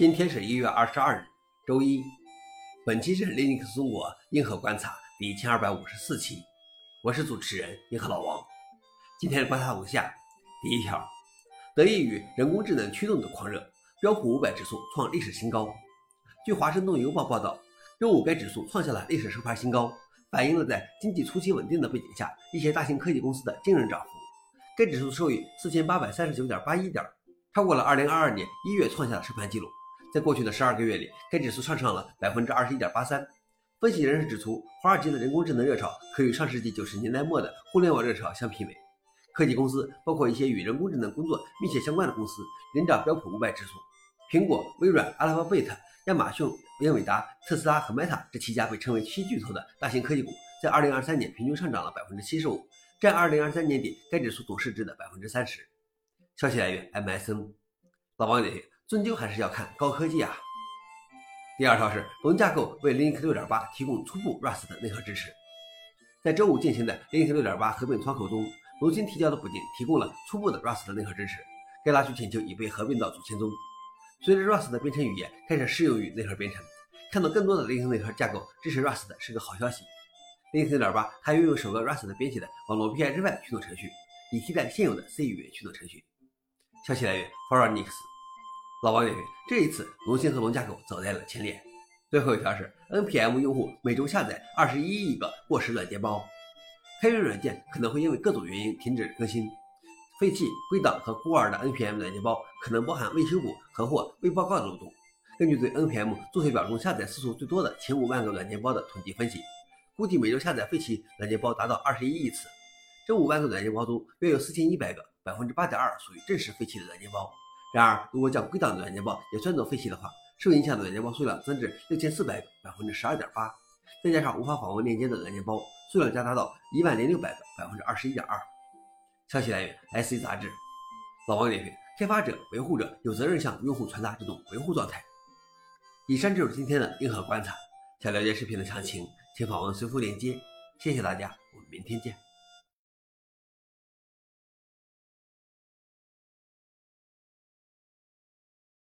今天是一月二十二日，周一。本期是 Linux 中国硬核观察第一千二百五十四期，我是主持人硬核老王。今天的观察如下：第一条，得益于人工智能驱动的狂热，标普五百指数创历史新高。据华盛顿邮报报道，周五该指数创下了历史收盘新高，反映了在经济初期稳定的背景下，一些大型科技公司的惊人涨幅。该指数收于四千八百三十九点八一点，超过了二零二二年一月创下的收盘记录。在过去的十二个月里，该指数上涨了百分之二十一点八三。分析人士指出，华尔街的人工智能热潮可与上世纪九十年代末的互联网热潮相媲美。科技公司，包括一些与人工智能工作密切相关的公司，领涨标普五百指数。苹果、微软、阿拉巴贝特、亚马逊、英伟达、特斯拉和 Meta 这七家被称为七巨头的大型科技股，在二零二三年平均上涨了百分之七十五，占二零二三年底该指数总市值的百分之三十。消息来源：MSN。老王点评。终究还是要看高科技啊。第二条是龙架构为 Linux 6.8提供初步 Rust 的内核支持。在周五进行的 Linux 6.8合并窗口中，龙新提交的补丁提供了初步的 Rust 的内核支持。该拉取请求已被合并到组件中。随着 Rust 的编程语言开始适用于内核编程，看到更多的 Linux 内核架构支持 Rust 是个好消息。Linux 6.8还拥有首个 Rust 编写的网络 API 之外驱动程序，以替代现有的 C 语言驱动程序。消息来源 f o r u n i x 老王点评：这一次龙芯和龙架构走在了前列。最后一条是 npm 用户每周下载二十一亿个过时软件包，开源软件可能会因为各种原因停止更新，废弃、归档和孤儿的 npm 软件包可能包含未修补和或未报告的漏洞。根据对 npm 注册表中下载次数最多的前五万个软件包的统计分析，估计每周下载废弃软件包达到二十一亿次。这五万个软件包中，约有四千一百个（百分之八点二）属于正式废弃的软件包。然而，如果将归档的软件包也算作废弃的话，受影响的软件包数量增至六千四百个，百分之十二点八。再加上无法访问链接的软件包数量，加大到一万零六百个，百分之二十一点二。消息来源：SC 杂志。老王点评：开发者、维护者有责任向用户传达这种维护状态。以上就是今天的硬核观察。想了解视频的详情，请访问随附链接。谢谢大家，我们明天见。